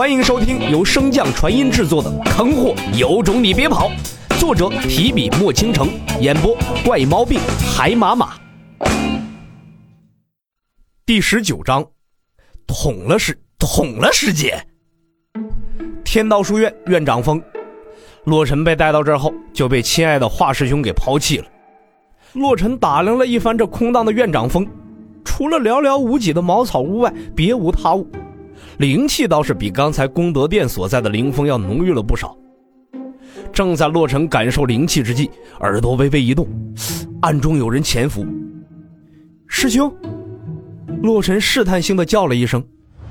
欢迎收听由升降传音制作的《坑货有种你别跑》，作者提笔墨倾城，演播怪毛病海马马。第十九章，捅了世，捅了世界。天道书院院长封，洛尘被带到这儿后，就被亲爱的华师兄给抛弃了。洛尘打量了一番这空荡的院长峰，除了寥寥无几的茅草屋外，别无他物。灵气倒是比刚才功德殿所在的灵峰要浓郁了不少。正在洛尘感受灵气之际，耳朵微微一动，暗中有人潜伏。师兄，洛尘试探性的叫了一声，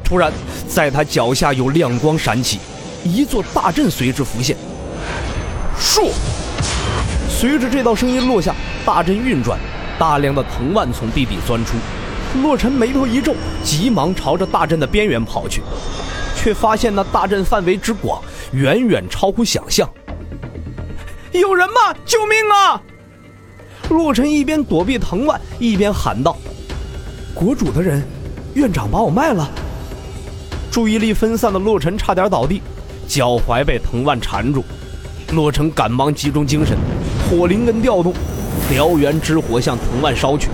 突然，在他脚下有亮光闪起，一座大阵随之浮现。树！随着这道声音落下，大阵运转，大量的藤蔓从地底钻出。洛尘眉头一皱，急忙朝着大阵的边缘跑去，却发现那大阵范围之广，远远超乎想象。有人吗？救命啊！洛尘一边躲避藤蔓，一边喊道：“国主的人，院长把我卖了。”注意力分散的洛尘差点倒地，脚踝被藤蔓缠住。洛尘赶忙集中精神，火灵根调动，燎原之火向藤蔓烧去。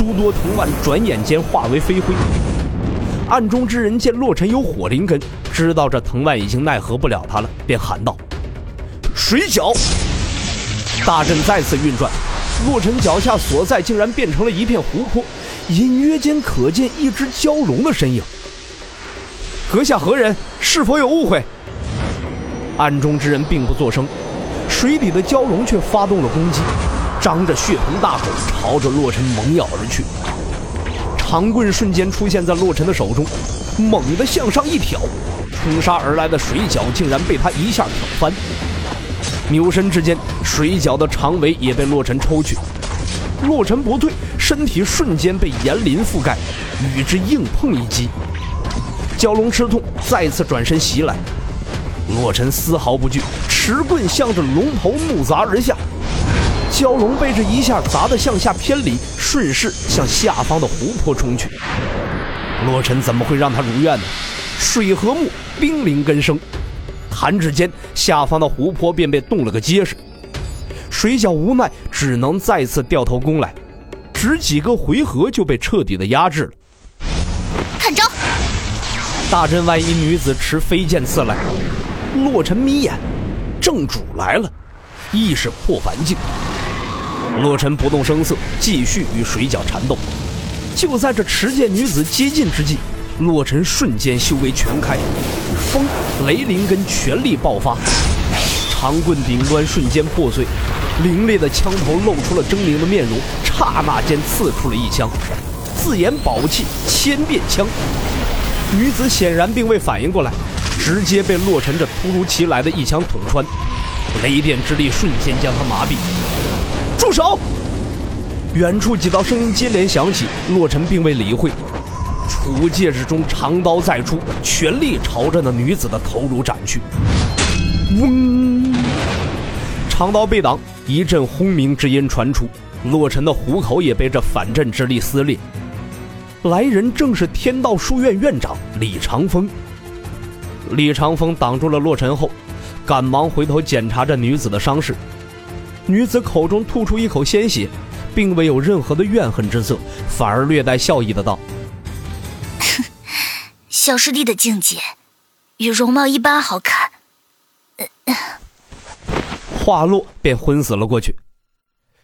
诸多藤蔓转眼间化为飞灰。暗中之人见洛尘有火灵根，知道这藤蔓已经奈何不了他了，便喊道：“水饺！”大阵再次运转，洛尘脚下所在竟然变成了一片湖泊，隐约间可见一只蛟龙的身影。阁下何人？是否有误会？暗中之人并不作声，水底的蛟龙却发动了攻击。张着血盆大口朝着洛尘猛咬而去，长棍瞬间出现在洛尘的手中，猛地向上一挑，冲杀而来的水饺竟然被他一下挑翻。扭身之间，水饺的长尾也被洛尘抽去，洛尘不退，身体瞬间被岩鳞覆盖，与之硬碰一击。蛟龙吃痛，再次转身袭来，洛尘丝毫不惧，持棍向着龙头怒砸而下。蛟龙被这一下砸得向下偏离，顺势向下方的湖泊冲去。洛尘怎么会让他如愿呢？水和木冰临根生，弹指间，下方的湖泊便被冻了个结实。水饺无奈，只能再次掉头攻来，只几个回合就被彻底的压制了。看招！大阵外，一女子持飞剑刺来。洛尘眯眼，正主来了，意识破凡境。洛尘不动声色，继续与水饺缠斗。就在这持剑女子接近之际，洛尘瞬间修为全开，风雷灵根全力爆发，长棍顶端瞬间破碎，凌冽的枪头露出了狰狞的面容，刹那间刺出了一枪。自研宝器千变枪，女子显然并未反应过来，直接被洛尘这突如其来的一枪捅穿，雷电之力瞬间将她麻痹。住手！远处几道声音接连响起，洛尘并未理会，储物戒指中长刀再出，全力朝着那女子的头颅斩去。嗡！长刀被挡，一阵轰鸣之音传出，洛尘的虎口也被这反震之力撕裂。来人正是天道书院院长李长风。李长风挡住了洛尘后，赶忙回头检查这女子的伤势。女子口中吐出一口鲜血，并未有任何的怨恨之色，反而略带笑意的道：“小师弟的境界，与容貌一般好看。”话落便昏死了过去。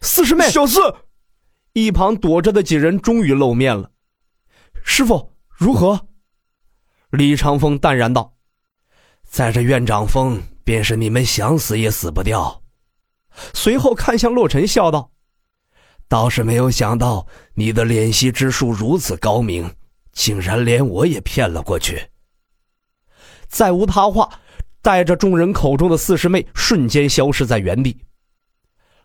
四师妹，小四，一旁躲着的几人终于露面了。师傅如何？李长风淡然道：“在这院长峰，便是你们想死也死不掉。”随后看向洛尘，笑道：“倒是没有想到你的敛息之术如此高明，竟然连我也骗了过去。”再无他话，带着众人口中的四师妹瞬间消失在原地。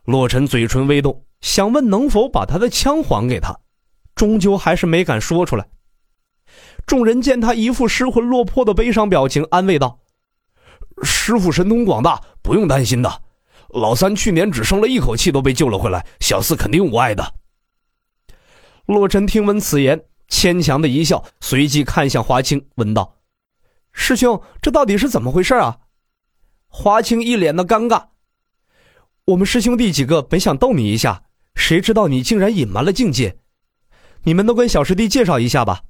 洛尘嘴唇微动，想问能否把他的枪还给他，终究还是没敢说出来。众人见他一副失魂落魄的悲伤表情，安慰道：“师傅神通广大，不用担心的。”老三去年只生了一口气都被救了回来，小四肯定无碍的。洛尘听闻此言，牵强的一笑，随即看向华清，问道：“师兄，这到底是怎么回事啊？华清一脸的尴尬。我们师兄弟几个本想逗你一下，谁知道你竟然隐瞒了境界。你们都跟小师弟介绍一下吧。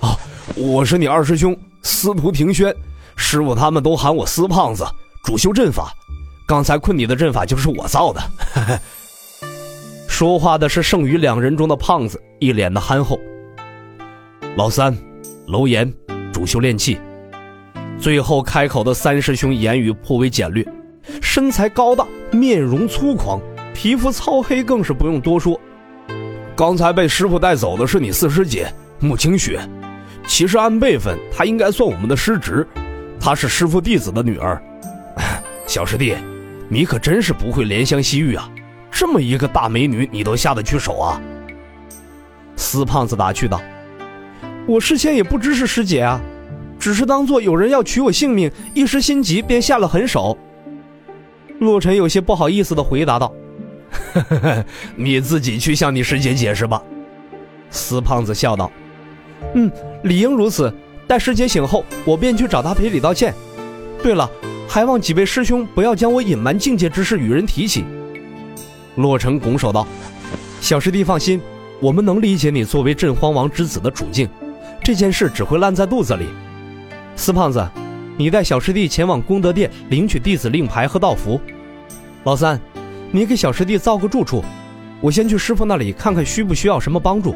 啊，我是你二师兄司徒庭轩，师傅他们都喊我司胖子，主修阵法。刚才困你的阵法就是我造的。说话的是剩余两人中的胖子，一脸的憨厚。老三，楼岩，主修炼气。最后开口的三师兄言语颇为简略，身材高大，面容粗犷，皮肤糙黑，更是不用多说。刚才被师傅带走的是你四师姐穆清雪，其实按辈分，她应该算我们的师侄，她是师傅弟子的女儿。小师弟，你可真是不会怜香惜玉啊！这么一个大美女，你都下得去手啊？死胖子打趣道：“我事先也不知是师姐啊，只是当做有人要取我性命，一时心急便下了狠手。”洛尘有些不好意思的回答道：“ 你自己去向你师姐解释吧。”死胖子笑道：“嗯，理应如此。待师姐醒后，我便去找她赔礼道歉。对了，还望几位师兄不要将我隐瞒境界之事与人提起。”洛尘拱手道：“小师弟放心，我们能理解你作为镇荒王之子的处境，这件事只会烂在肚子里。四胖子，你带小师弟前往功德殿领取弟子令牌和道符。老三，你给小师弟造个住处，我先去师傅那里看看需不需要什么帮助。”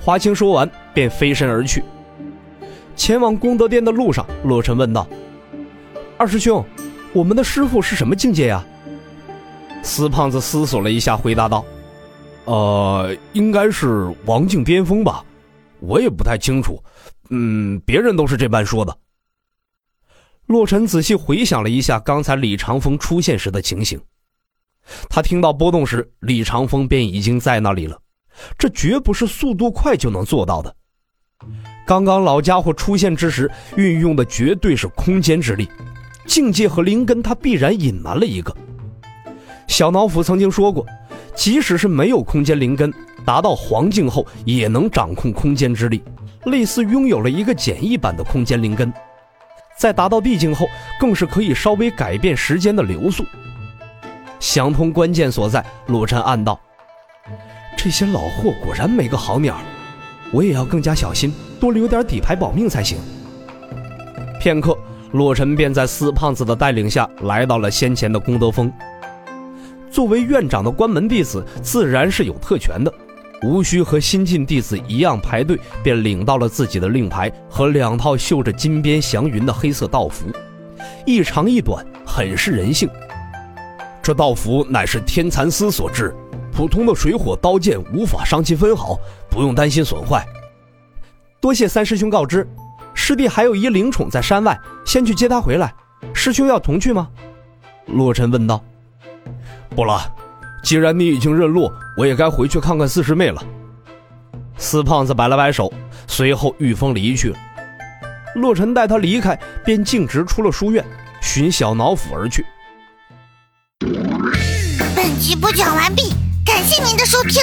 华清说完便飞身而去。前往功德殿的路上，洛尘问道：“二师兄，我们的师傅是什么境界呀？”死胖子思索了一下，回答道：“呃，应该是王境巅峰吧，我也不太清楚。嗯，别人都是这般说的。”洛尘仔细回想了一下刚才李长风出现时的情形，他听到波动时，李长风便已经在那里了。这绝不是速度快就能做到的。刚刚老家伙出现之时，运用的绝对是空间之力，境界和灵根，他必然隐瞒了一个。小脑斧曾经说过，即使是没有空间灵根，达到黄境后也能掌控空间之力，类似拥有了一个简易版的空间灵根。在达到地境后，更是可以稍微改变时间的流速。想通关键所在，陆晨暗道：这些老货果然没个好鸟，我也要更加小心，多留点底牌保命才行。片刻，洛尘便在四胖子的带领下来到了先前的功德峰。作为院长的关门弟子，自然是有特权的，无需和新晋弟子一样排队，便领到了自己的令牌和两套绣着金边祥云的黑色道服，一长一短，很是人性。这道符乃是天蚕丝所制，普通的水火刀剑无法伤其分毫，不用担心损坏。多谢三师兄告知，师弟还有一灵宠在山外，先去接他回来。师兄要同去吗？洛尘问道。不了，既然你已经认路，我也该回去看看四师妹了。四胖子摆了摆手，随后御风离去了。洛尘带他离开，便径直出了书院，寻小脑斧而去。本集播讲完毕，感谢您的收听。